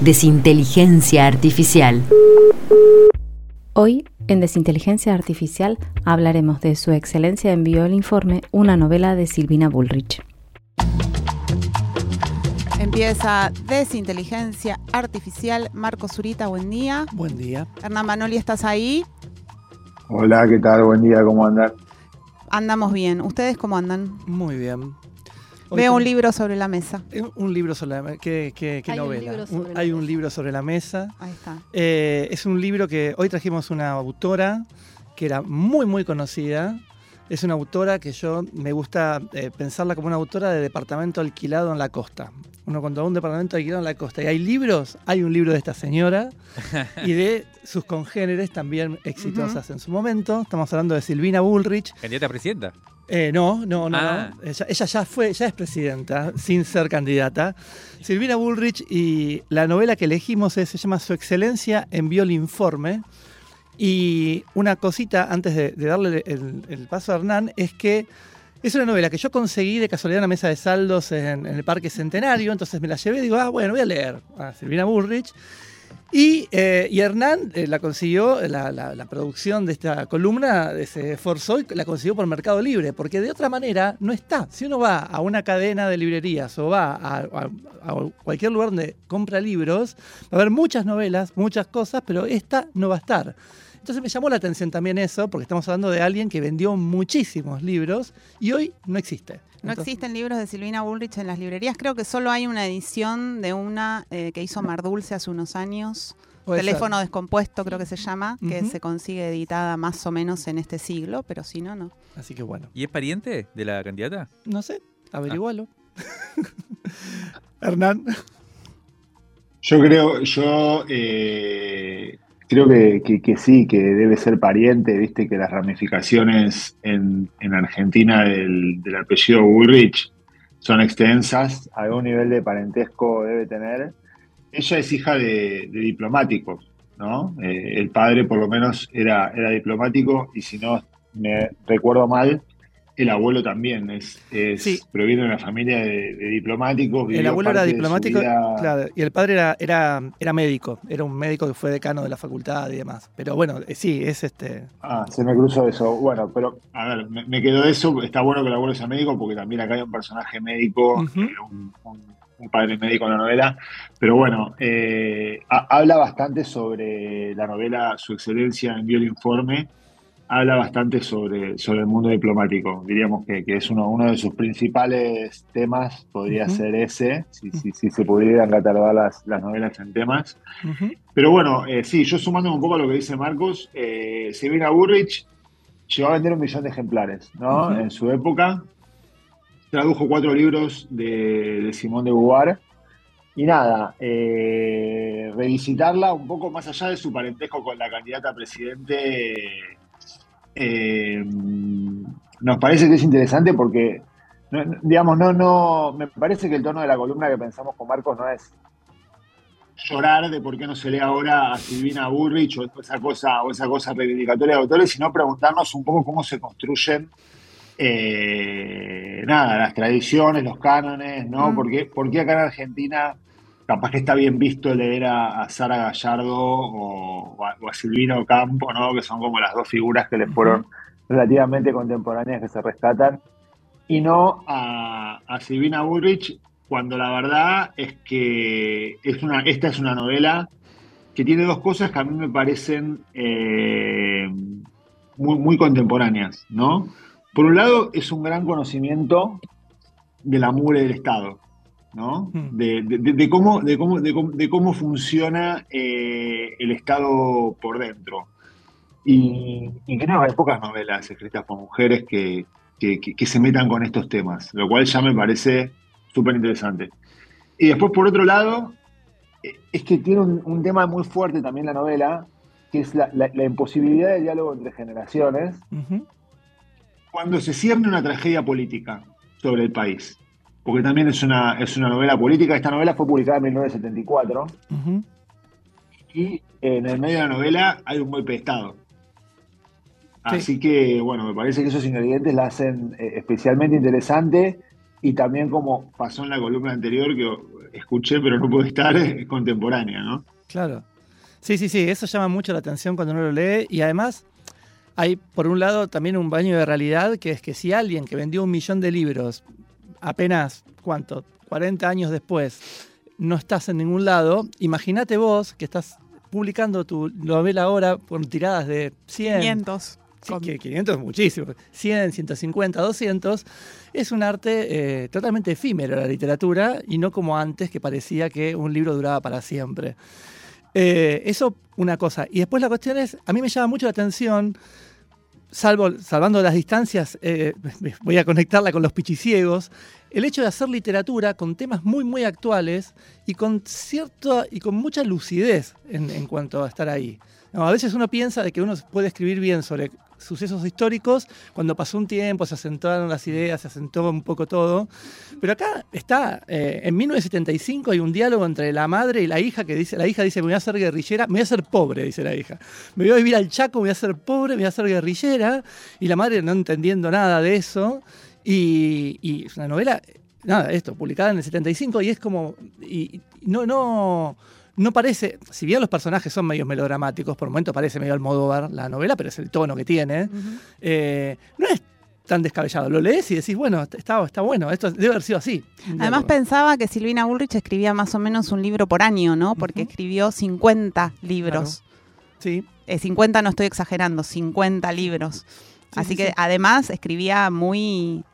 Desinteligencia Artificial. Hoy, en Desinteligencia Artificial, hablaremos de Su Excelencia envió el informe, una novela de Silvina Bullrich. Empieza Desinteligencia Artificial. Marco Zurita, buen día. Buen día. Hernán Manoli, ¿estás ahí? Hola, ¿qué tal? Buen día, ¿cómo andan? Andamos bien. ¿Ustedes cómo andan? Muy bien. Veo un libro sobre la mesa. Un libro sobre la mesa. ¿Qué, qué, qué novela? hay un libro sobre la mesa. Ahí está. Eh, es un libro que hoy trajimos una autora que era muy, muy conocida. Es una autora que yo me gusta eh, pensarla como una autora de departamento alquilado en la costa. Uno cuando va a un departamento alquilado en la costa y hay libros, hay un libro de esta señora y de sus congéneres también exitosas en su momento. Estamos hablando de Silvina Bullrich. ¿Candidata a presidenta? Eh, no, no, no, Ah. no. Ella, ella ya fue, ya es presidenta, sin ser candidata. Silvina Bullrich y la novela que elegimos es- se llama Su Excelencia envió el informe. Y una cosita antes de, de darle el, el paso a Hernán es que es una novela que yo conseguí de casualidad en una mesa de saldos en, en el Parque Centenario, entonces me la llevé y digo, ah, bueno, voy a leer a Silvina Bullrich. Y, eh, y Hernán eh, la consiguió, la, la- producción de esta columna eh, se esforzó y la consiguió por Mercado Libre, porque de otra manera no está. Si uno va a una cadena de librerías o va a- a cualquier lugar donde compra libros, va a haber muchas novelas, muchas cosas, pero esta no va a estar. Entonces me llamó la atención también eso, porque estamos hablando de alguien que vendió muchísimos libros y hoy no existe. No Entonces- existen libros de Silvina Bullrich en las librerías. Creo que solo hay una edición de una eh, que hizo Mar Dulce hace unos años. Ser. Teléfono descompuesto, creo que se llama, que se consigue editada más o menos en este siglo, pero si no, no. Así que bueno, ¿Y es pariente de la candidata? no sé, averigualo. Hernán. Yo creo, yo eh, creo que, que- sí, que debe ser pariente, viste que las ramificaciones en, en Argentina del, del apellido Bullrich son extensas, algún nivel de parentesco debe tener. Ella es hija de, de diplomáticos, ¿no? Eh, el padre por lo menos era, era diplomático y si no me recuerdo mal, el abuelo también es, es- Sí. proviene de una familia de, de diplomáticos. El abuelo era diplomático, vida- claro, y el padre era, era, era médico, era un médico que fue decano de la facultad y demás. Pero bueno, eh, sí, es este. Ah, se me cruzó eso. Bueno, pero a ver, me, me quedó eso. Está bueno que el abuelo sea médico porque también acá hay un personaje médico, eh, un, un- un padre médico en la novela. Pero bueno, eh, ha- habla bastante sobre la novela Su Excelencia envió el informe. Habla bastante sobre, sobre el mundo diplomático. Diríamos que, que es uno, uno de sus principales temas, podría ser ese, si, si, si se pudieran catalogar las, las novelas en temas. Pero bueno, eh, sí, yo sumándome un poco a lo que dice Marcos, eh, Silvina Burrich llegó a vender un millón de ejemplares, ¿no? En su época. Tradujo cuatro libros de, de Simón de Beauvoir. Y nada, eh, revisitarla un poco más allá de su parentesco con la candidata a presidente, eh, nos parece que es interesante porque, no- digamos, no, no, me parece que el tono de la columna que pensamos con Marcos no es llorar de por qué no se lee ahora a Silvina Burrich o esa cosa, o esa cosa reivindicatoria de autores, sino preguntarnos un poco cómo se construyen eh, nada, las tradiciones, los cánones, ¿no? Mm. ¿Por, qué, por qué acá en Argentina capaz que está bien visto leer a, a Sara Gallardo o, o a, o a Silvina Ocampo, ¿no? Que son como las dos figuras que les fueron relativamente contemporáneas que se rescatan, y no a, a Silvina Bullrich, cuando la verdad es que es una, esta es una novela que tiene dos cosas que a mí me parecen eh, muy, muy contemporáneas, ¿no? Por un lado, es un gran conocimiento de la mugre del Estado, ¿no? Mm. De, de- de- de cómo, de, cómo, de, cómo, de cómo funciona eh, el Estado por dentro. Y, y creo que hay pocas novelas escritas por mujeres que, que- que- que se metan con estos temas, lo cual ya me parece súper interesante. Y después, por otro lado, es que tiene un, un tema muy fuerte también la novela, que es la, la- la imposibilidad de diálogo entre generaciones cuando se cierne una tragedia política sobre el país. Porque también es una, es una novela política. Esta novela fue publicada en 1974 Ujú. y en el medio de la novela hay un golpe de Estado. Así que, bueno, me parece que esos ingredientes la hacen eh, especialmente interesante y también como pasó en la columna anterior que escuché pero no pude estar, es contemporánea, ¿no? Claro. Sí, sí, sí, eso llama mucho la atención cuando uno lo lee y además hay por un lado también un baño de realidad que es que si alguien que vendió un millón de libros apenas, ¿cuánto? 40 años después, no estás en ningún lado, imagínate vos que estás publicando tu novela ahora por tiradas de 100, 500. Sí, que 500 es muchísimo. 100, 150, 200. Es un arte eh, totalmente efímero la literatura y no como antes que parecía que un libro duraba para siempre. Eh, eso, una cosa. Y después la cuestión es, a mí me llama mucho la atención, salvo, salvando las distancias, eh, voy a conectarla con los pichiciegos, el hecho de hacer literatura con temas muy, muy actuales y con cierto y con mucha lucidez en, en cuanto a estar ahí. A veces uno piensa de que uno puede escribir bien sobre sucesos históricos cuando pasó un tiempo, se asentaron las ideas, se asentó un poco todo. Pero acá está, eh, en 1975 hay un diálogo entre la madre y la hija que dice, la hija dice, me voy a hacer guerrillera, me voy a hacer pobre, dice la hija. Me voy a vivir al Chaco, me voy a hacer pobre, me voy a hacer guerrillera. Y la madre no entendiendo nada de eso. Y, y es una novela, nada, esto, publicada en el 75 y es como, y, no, no, no parece, si bien los personajes son medios melodramáticos, por momentos parece medio Almodóvar la novela, pero es el tono que tiene, eh, no es tan descabellado. Lo lees y decís, bueno, está, está bueno, esto debe haber sido así. un Además pensaba que Silvina Bullrich escribía más o menos un libro por año, ¿no? Porque escribió 50 libros. Sí, Eh, 50 no estoy exagerando, 50 libros. Sí, Así sí, que sí. además escribía muy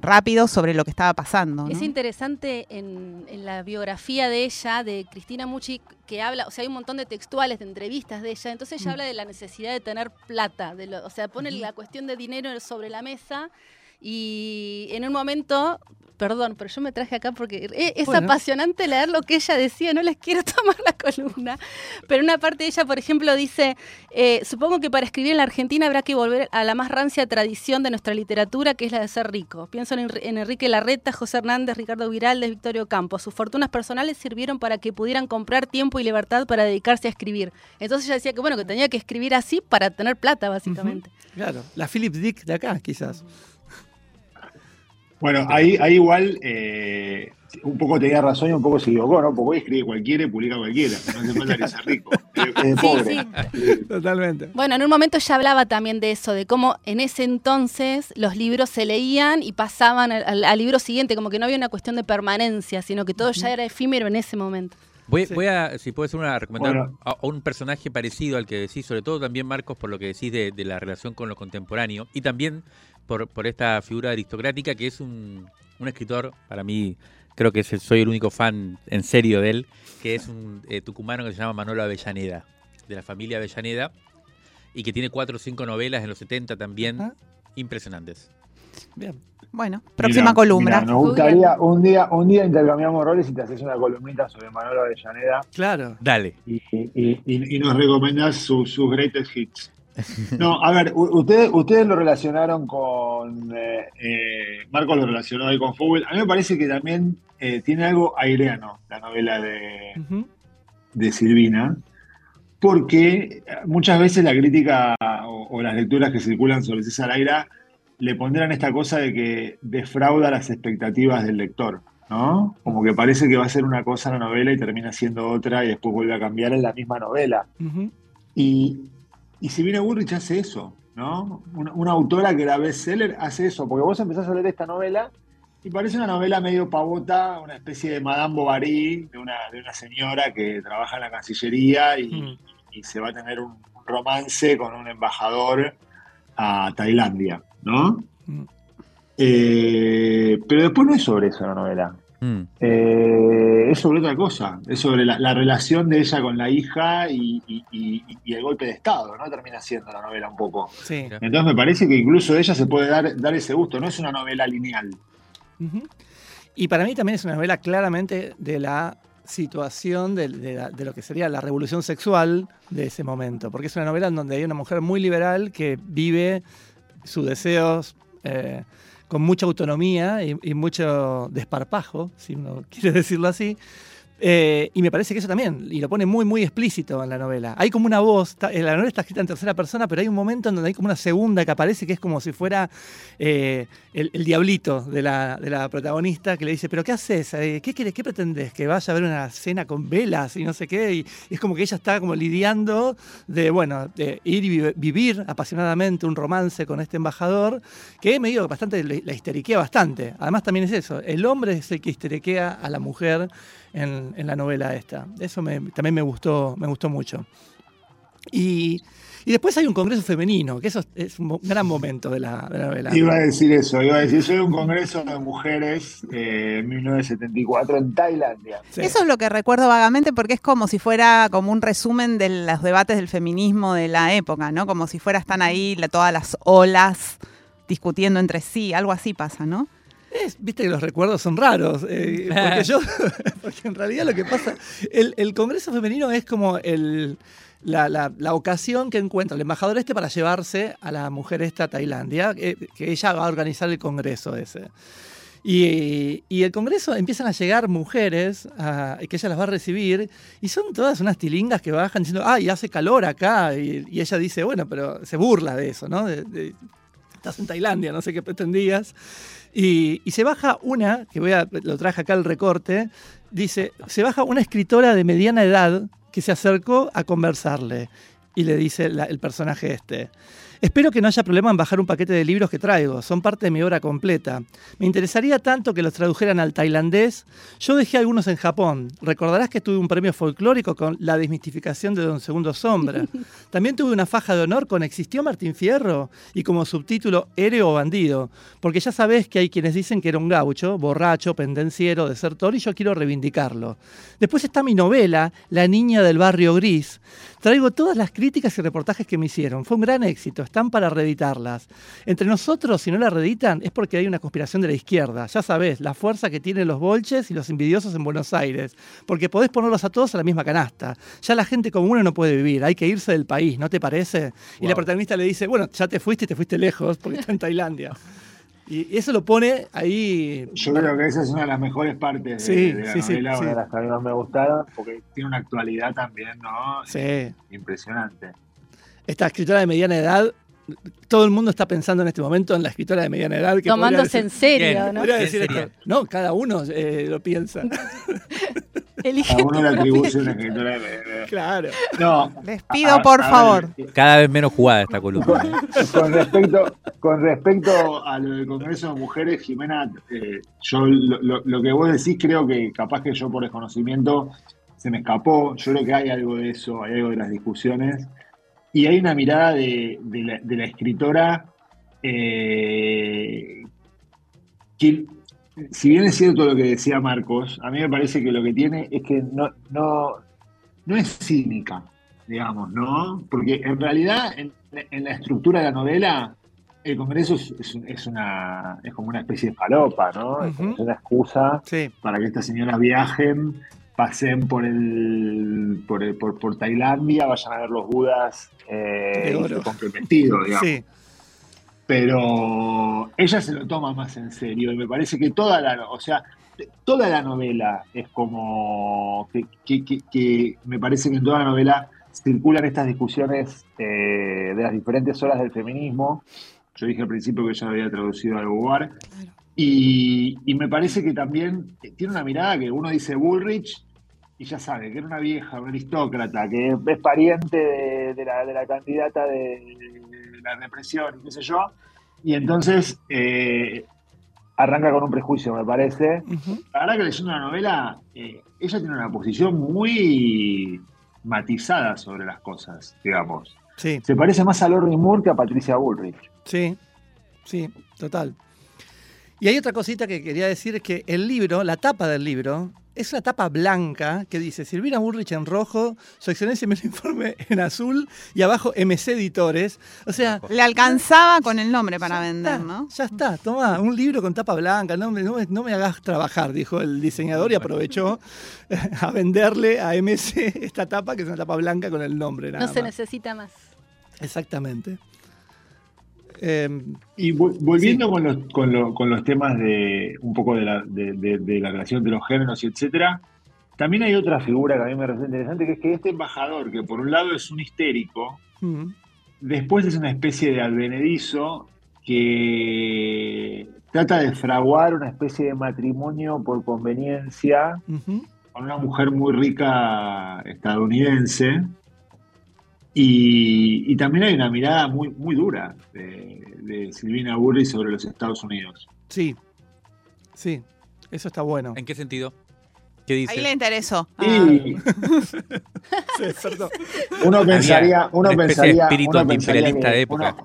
rápido sobre lo que estaba pasando. ¿no? Es interesante en, en la biografía de ella, de Cristina Mucci, que habla, o sea, hay un montón de textuales, de entrevistas de ella, entonces ella Mm. habla de la necesidad de tener plata, de lo- o sea, pone la cuestión de dinero sobre la mesa y en un momento, perdón, pero yo me traje acá porque e- es, Bueno. apasionante leer lo que ella decía, no les quiero tomar la columna, pero una parte de ella, por ejemplo, dice, eh, supongo que para escribir en la Argentina habrá que volver a la más rancia tradición de nuestra literatura, que es la de ser rico. Pienso en Enrique Larreta, José Hernández, Ricardo Viraldes, Victorio Campos. Sus fortunas personales sirvieron para que pudieran comprar tiempo y libertad para dedicarse a escribir. Entonces ella decía que bueno, que tenía que escribir así para tener plata, básicamente. claro. La Philip Dick de acá, quizás. Bueno, ahí, ahí igual eh, un poco tenía razón y un poco se equivocó, ¿no? Porque hoy escribe cualquiera y publica cualquiera. No hace falta que sea rico. Es de Sí, pobre. Totalmente. Bueno, en un momento ella hablaba también de eso, de cómo en ese entonces los libros se leían y pasaban al, al- al libro siguiente, como que no había una cuestión de permanencia, sino que todo ya era efímero en ese momento. Voy, Sí. voy a, si puedo hacer una recomendar Bueno. a, a un personaje parecido al que decís, sobre todo también Marcos por lo que decís de, de la relación con lo contemporáneo y también por, por esta figura aristocrática que es un, un escritor, para mí creo que es el- soy el único fan en serio de él, que es un eh, tucumano que se llama Manolo Avellaneda, de la familia Avellaneda, y que tiene cuatro o cinco novelas en los 70 también impresionantes. Bien. Bueno, próxima Mirá, columna. mirá, nos gustaría un día, un día intercambiamos roles y te haces una columnita sobre Manolo Avellaneda Claro. Dale. y, y- y- y nos recomendás su- sus greatest hits. No, a ver, ustedes, ustedes lo relacionaron con. eh, eh, Marcos lo relacionó ahí con fútbol. A mí me parece que también eh, tiene algo aireano la novela de, de Silvina, porque muchas veces la crítica o, o las lecturas que circulan sobre César Aira le pondrán esta cosa de que defrauda las expectativas del lector, ¿no? Como que parece que va a ser una cosa la novela y termina siendo otra y después vuelve a cambiar en la misma novela. Y, y Silvina Burrich hace eso, ¿no? Una, una autora que era bestseller hace eso, porque vos empezás a leer esta novela y parece una novela medio pavota, una especie de Madame Bovary, de una, de una señora que trabaja en la Cancillería y, Mm. y se va a tener un, un romance con un embajador a Tailandia, ¿no? Mm. Eh, pero después no es sobre eso la novela. Mm. Eh, es sobre otra cosa, es sobre la, la relación de ella con la hija y, y- y- y el golpe de Estado, ¿no? Termina siendo la novela un poco. Sí. Entonces me parece que incluso ella se puede dar, dar ese gusto, no es una novela lineal. Y para mí también es una novela claramente de la situación de, de la- de lo que sería la revolución sexual de ese momento, porque es una novela en donde hay una mujer muy liberal que vive sus deseos eh, con mucha autonomía y, y mucho desparpajo, si uno quiere decirlo así. Eh, y me parece que eso también, y lo pone muy, muy explícito en la novela. Hay como una voz, eh, la novela está escrita en tercera persona, pero hay un momento en donde hay como una segunda que aparece que es como si fuera eh, el, diablito de la, de la protagonista que le dice, pero ¿qué haces? ¿Qué querés? ¿Qué pretendés? ¿Que vaya a ver una cena con velas y no sé qué? Y, es como que ella está como lidiando de, bueno, de ir y vi- vivir apasionadamente un romance con este embajador, que me digo bastante, la histeriquea bastante. Además también es eso, el hombre es el que histeriquea a la mujer en, en la novela esta. Eso me- también me gustó, me gustó mucho. Y, y después hay un congreso femenino, que eso es- un gran momento de la, de la novela. Iba a decir eso, iba a decir, soy un congreso de mujeres eh, en 1974 en Tailandia. Sí. Eso es lo que recuerdo vagamente porque es como si fuera como un resumen de los debates del feminismo de la época, ¿no? Como si fuera están ahí la- todas las olas discutiendo entre sí, algo así pasa, ¿no? Es- Viste que los recuerdos son raros, eh, porque yo, porque en realidad lo que pasa, el, el Congreso Femenino es como el, la, la- la ocasión que encuentra el embajador este para llevarse a la mujer esta a Tailandia, eh, que ella va a organizar el Congreso ese. Y, y el Congreso empiezan a llegar mujeres que ella las va a recibir y son todas unas tilingas que bajan diciendo, ay, hace calor acá. Y, y ella dice, bueno, pero se burla de eso, ¿no? De- de- estás en Tailandia, no sé qué pretendías. Y, se baja una, que voy a, lo traje acá el recorte, dice, se baja una escritora de mediana edad que se acercó a conversarle y le dice la- el personaje este. Espero que no haya problema en bajar un paquete de libros que traigo, son parte de mi obra completa. Me interesaría tanto que los tradujeran al tailandés. Yo dejé algunos en Japón. Recordarás que tuve un premio folclórico con La desmistificación de Don Segundo Sombra. También tuve una faja de honor con ¿Existió Martín Fierro? y como subtítulo Héroe o Bandido, porque ya sabés que hay quienes dicen que era un gaucho, borracho, pendenciero, desertor y yo quiero reivindicarlo. Después está mi novela, La niña del barrio gris. Traigo todas las críticas y reportajes que me hicieron. Fue un gran éxito, están para reeditarlas. Entre nosotros, si no la reeditan, es porque hay una conspiración de la izquierda. Ya sabés, la fuerza que tienen los bolches y los envidiosos en Buenos Aires. Porque podés ponerlos a todos a la misma canasta. Ya la gente como uno no puede vivir, hay que irse del país, ¿no te parece? Y la protagonista le dice, bueno, ya te fuiste y te fuiste lejos porque está en Tailandia. Y eso lo pone ahí. Yo creo que esa es una de las mejores partes de, Sí, de la sí, sí, novela, sí. una de las que a mí más me gustaron, porque tiene una actualidad también, ¿no? Sí. Impresionante. Esta escritora de mediana edad, todo el mundo está pensando en este momento en la escritora de mediana edad. Que Tomándose decir- en serio. ¿no? No, cada uno eh, lo piensa. Elige A uno le atribuye una escritora de- de- claro. No. Les pido, a- por a ver, favor. Cada vez menos jugada esta columna. ¿eh? Con respecto, con respecto a lo del Congreso de Mujeres, Jimena, eh, yo lo, lo- lo que vos decís creo que capaz que yo por desconocimiento se me escapó. Yo creo que hay algo de eso, hay algo de las discusiones. Y hay una mirada de, de la, de la escritora eh, que, si bien es cierto lo que decía Marcos, a mí me parece que lo que tiene es que no, no, no es cínica, digamos, ¿no? Porque en realidad en, en la estructura de la novela el Congreso es, es- es una es como una especie de falopa, ¿no? Es como Ujú. una excusa Sí, para que estas señoras viajen, pasen por el por, el- por, por Tailandia, vayan a ver los budas eh, compren vestido, digamos. sí. Pero ella se lo toma más en serio y me parece que toda la, o sea, toda la novela es como que, que- que- que me parece que en toda la novela circulan estas discusiones eh, de las diferentes olas del feminismo. Yo dije al principio que ella había traducido al Beauvoir. Y, y me parece que también tiene una mirada que uno dice Bullrich y ya sabe que era una vieja, una aristócrata, que es pariente de, de la, de la candidata de la represión y qué sé yo. Y entonces eh, arranca con un prejuicio, me parece. Ujú. La verdad que leyendo la novela, eh, ella tiene una posición muy matizada sobre las cosas, digamos. Sí, Se parece más a Lori Moore que a Patricia Bullrich. sí, sí, total. Y hay otra cosita que quería decir, es que el libro, la tapa del libro, es una tapa blanca que dice Silvina Burrich en rojo, su excelencia me informe en azul y abajo MC Editores. O sea, Le alcanzaba con el nombre para vender, está, ¿no? Ya está, toma, un libro con tapa blanca, no me, no me- no me hagas trabajar, dijo el diseñador y aprovechó a venderle a MC esta tapa, que es una tapa blanca con el nombre. Nada No se más. necesita más. Exactamente. Eh, Y vol- volviendo con, los, con, lo- con los temas de un poco de la, de, de- de la relación de los géneros y etcétera, también hay otra figura que a mí me resulta interesante, que es que este embajador, que por un lado es un histérico, mm, después es una especie de advenedizo que trata de fraguar una especie de matrimonio por conveniencia con una mujer muy rica estadounidense. Y, y también hay una mirada muy, muy dura de, de Silvina Burri sobre los Estados Unidos. Sí, sí, eso está bueno. ¿En qué sentido? ¿Qué dice? Ahí le interesó. Y Se despertó. uno pensaría, uno una especie de pensaría, espíritu uno pensaría antiimperialista de época.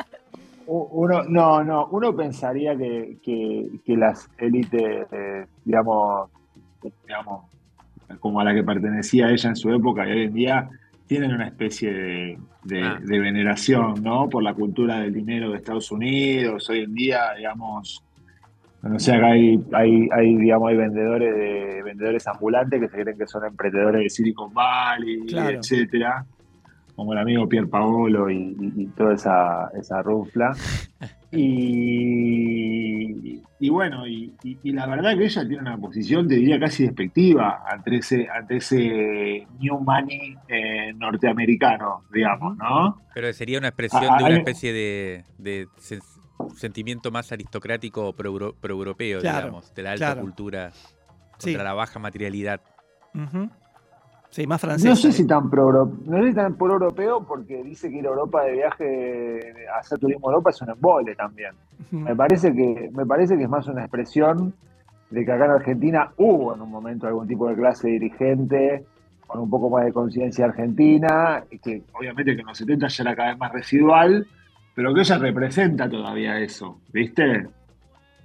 uno- uno, no, no, uno pensaría que, que- que las élites, eh, digamos, digamos, como a la que pertenecía ella en su época y hoy en día, tienen una especie de, de- Ah. de veneración, ¿no? Por la cultura del dinero de Estados Unidos. Hoy en día, digamos, no sé, acá hay, hay, hay, digamos, hay vendedores de vendedores ambulantes que se creen que son emprendedores de Silicon Valley, Claro. etcétera, como el amigo Pier Paolo y, y- y toda esa, esa rufla. Y, y bueno, y, y- y la verdad que ella tiene una posición, te diría, casi despectiva ante ese, ante ese New Money eh, norteamericano, digamos, ¿no? Pero sería una expresión Ah, de una especie de, de sen- sentimiento más aristócratico o pro- pro-europeo, Claro, digamos, de la alta claro. cultura Sí. contra la baja materialidad. Ujú. Sí, más francés. No sé si tan pro no sé si tan pro europeo porque dice que ir a Europa de viaje, a hacer turismo en Europa es un embole también. Me parece que, me parece que es más una expresión de que acá en Argentina hubo en un momento algún tipo de clase dirigente con un poco más de conciencia argentina, y que obviamente que en los 70 ya era cada vez más residual, pero que ella representa todavía eso, ¿viste?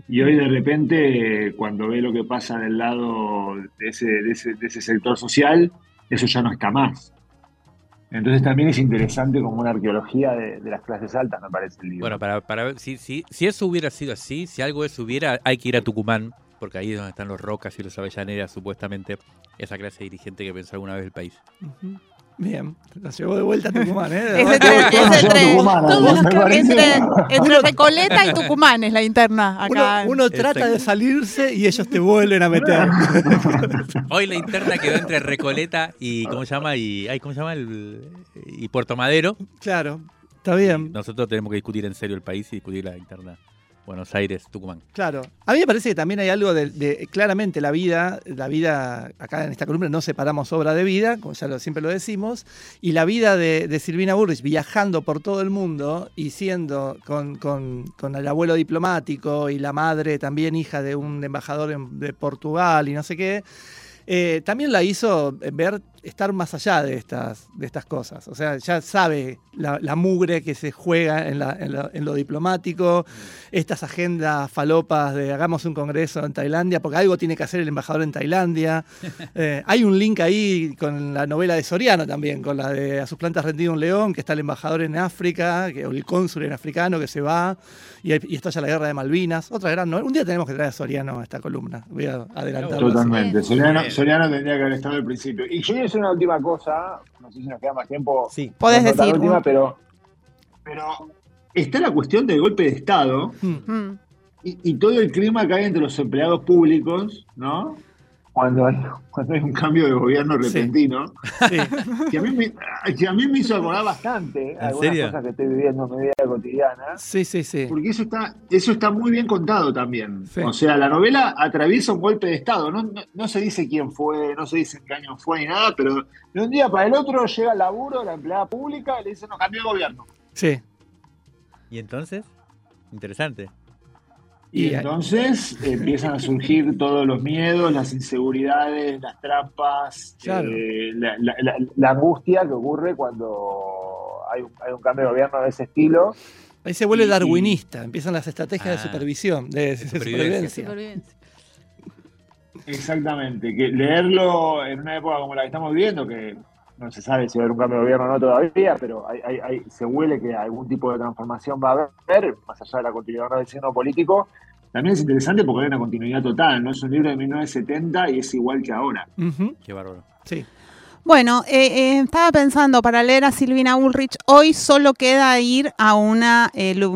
Y hoy de repente, cuando ve lo que pasa del lado de ese, de ese, de ese sector social, eso ya no está más. Entonces también es interesante como una arqueología de, de las clases altas, me parece el libro. Bueno, para, para ver si, si, si eso hubiera sido así, si algo de eso hubiera, hay que ir a Tucumán, porque ahí es donde están los Rocas y los Avellaneras, supuestamente, esa clase de dirigente que pensó alguna vez el país. Bien, la llevó de vuelta a Tucumán, ¿eh? Es entre, es entre- todos- entre- entre Recoleta y Tucumán es la interna Uno, acá. uno trata de salirse y ellos te vuelven a meter. Hoy la interna quedó entre Recoleta y, ¿cómo se llama? Y, ay, ¿cómo se llama? El- y Puerto Madero. claro, está bien. Nosotros tenemos que discutir en serio el país y discutir la interna Buenos Aires, Tucumán. Claro. A mí me parece que también hay algo de, claramente la vida, la vida, acá en esta columna no separamos obra de vida, como ya siempre lo decimos, y la vida de, Silvina Burrich viajando por todo el mundo y siendo con, el abuelo diplomático y la madre también hija de un embajador de Portugal y no sé qué, eh, también la hizo ver estar más allá de estas, de estas cosas. O sea, ya sabe la, la mugre que se juega en, la- en lo- en lo diplomático, estas agendas falopas de hagamos un congreso en Tailandia, porque algo tiene que hacer el embajador en Tailandia. Eh, hay un link ahí con la novela de Soriano también, con la de A sus plantas rendido un león, que está el embajador en África, que, o el cónsul en africano que se va, y, y estalla la guerra de Malvinas. Otra gran novela. Un día tenemos que traer a Soriano a esta columna. Voy a adelantarlo. así. Totalmente. Soriano. Soriano tendría que haber estado al principio. Y yo decir una última cosa, no sé si nos queda más tiempo. Sí. Podés contar decir. la última, pero, pero está la cuestión del golpe de Estado Mm. Mm. y, y todo el clima que hay entre los empleados públicos, ¿no? Cuando hay, cuando hay un cambio de gobierno repentino, Sí. que, a mí me, que a mí me hizo acordar bastante algunas serio? cosas que estoy viviendo en mi vida cotidiana. Sí, sí, sí. Porque eso está, eso está muy bien contado también. Sí. O sea, la novela atraviesa un golpe de Estado. No, no, no se dice quién fue, no se dice en qué año fue ni nada, pero de un día para el otro llega al laburo la empleada pública y le dicen, no, cambió el gobierno. Sí. ¿Y entonces? Interesante. Y Y- entonces empiezan a surgir todos los miedos, las inseguridades, las trampas, Claro. eh, la, la- la- la angustia que ocurre cuando hay un, hay un cambio de gobierno de ese estilo. Ahí se vuelve Y- darwinista, empiezan las estrategias de Ah, supervisión, de, de supervivencia. supervivencia. Supervivencia. Exactamente, que leerlo en una época como la que estamos viviendo, que no se sabe si va a haber un cambio de gobierno o no todavía, pero hay, hay- hay- se huele que algún tipo de transformación va a haber, más allá de la continuidad del signo político. También es interesante porque hay una continuidad total, ¿no? Es un libro de 1970 y es igual que ahora. Qué bárbaro. Sí. Bueno, eh, eh, estaba pensando para leer a Silvina Ulrich, hoy solo queda ir a un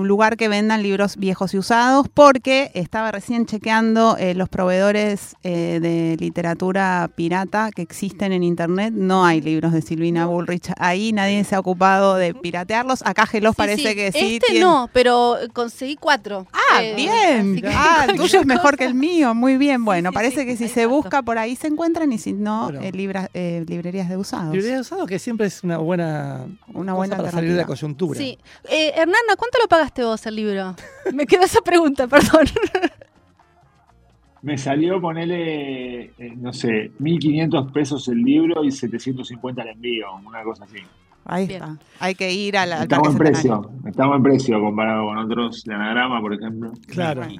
lugar que vendan libros viejos y usados, porque estaba recién chequeando eh, los proveedores eh, de literatura pirata que existen en internet. No hay libros de Silvina Ulrich ahí, nadie se ha ocupado de piratearlos. Acá Gelos Sí, parece sí. que sí. Este tiene- no, pero conseguí cuatro. Ah, Eh, bien. que- Ah, el tuyo es mejor que el mío. Muy bien. Bueno, sí, parece sí, que si se busca por ahí se encuentran y si no, Bueno. eh, libra- eh, librerías de usados. Librería de usado que siempre es una buena, Una cosa buena para salir de la coyuntura. Sí. Eh, Hernanda, ¿cuánto lo pagaste vos el libro? Me quedó esa pregunta, perdón. Me salió ponerle, eh, no sé, 1.500 pesos el libro y 750 el envío, una cosa así. Ahí Bien. está. Hay que ir al, al Estamos en precio, estamos en precio comparado con otros de anagrama, por ejemplo. Claro.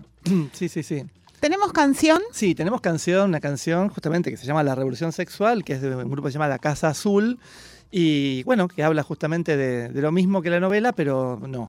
Sí, sí, sí. ¿Tenemos canción? Sí, tenemos canción, una canción justamente que se llama La Revolución Sexual, que es de un grupo que se llama La Casa Azul, y bueno, que habla justamente de, de lo mismo que la novela, pero no,